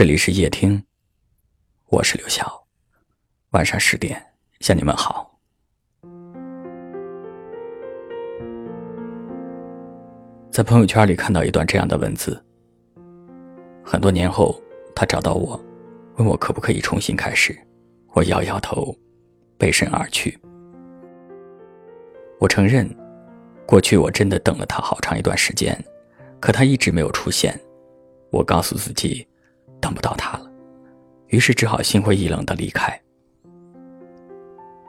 这里是夜听，我是刘晓。晚上十点向你们好。在朋友圈里看到一段这样的文字。很多年后，他找到我，问我可不可以重新开始。我摇摇头，背身而去。我承认，过去我真的等了他好长一段时间，可他一直没有出现。我告诉自己。看不到他了，于是只好心灰意冷的离开。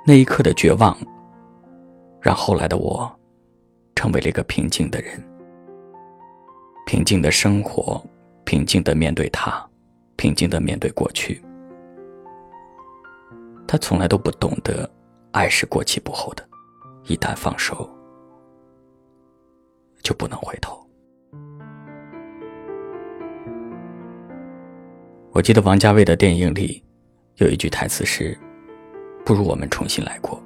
那一刻的绝望，让后来的我成为了一个平静的人。平静的生活，平静的面对他，平静的面对过去。他从来都不懂得，爱是过期不候的，一旦放手，就不能回头。我记得王家卫的电影里，有一句台词是：“不如我们重新来过。”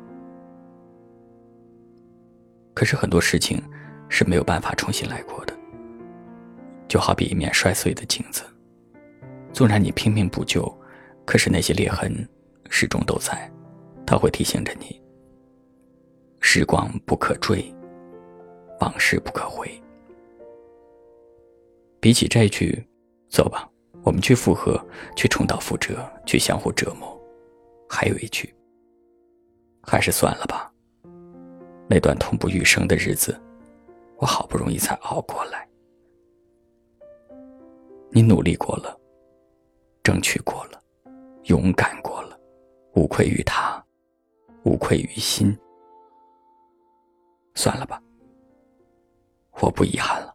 可是很多事情是没有办法重新来过的，就好比一面摔碎的镜子，纵然你拼命补救，可是那些裂痕始终都在，它会提醒着你：时光不可追，往事不可回。比起这句，走吧。我们去复合，去重蹈覆辙，去相互折磨。还有一句，还是算了吧。那段痛不欲生的日子，我好不容易才熬过来。你努力过了，争取过了，勇敢过了，无愧于他，无愧于心。算了吧，我不遗憾了。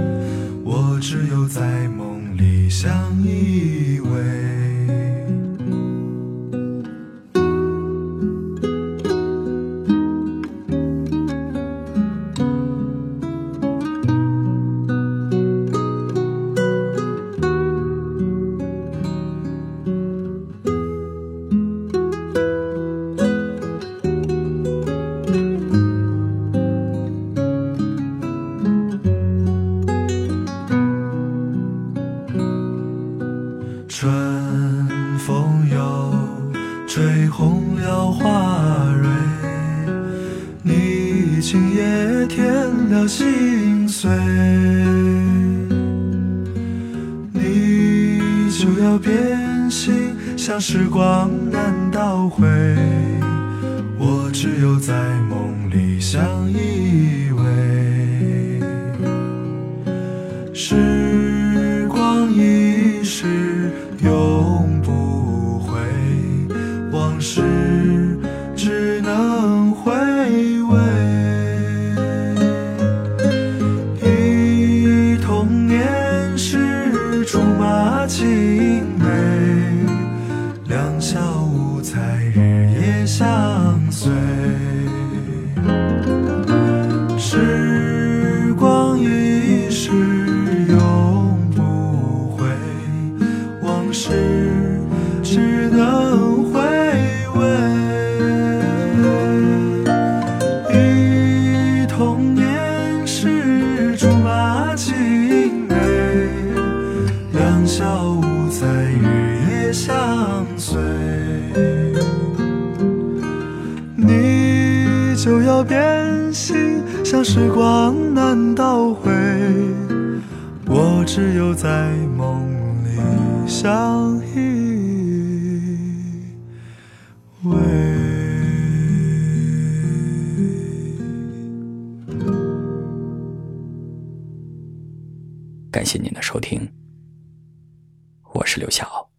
只有在梦里相依偎。心碎，你就要变心，像时光难倒回，我只有在梦里相依偎。时光易逝，永。小舞，在日夜下。变心，像时光难倒回，我只有在梦里相依偎。感谢您的收听，我是刘晓。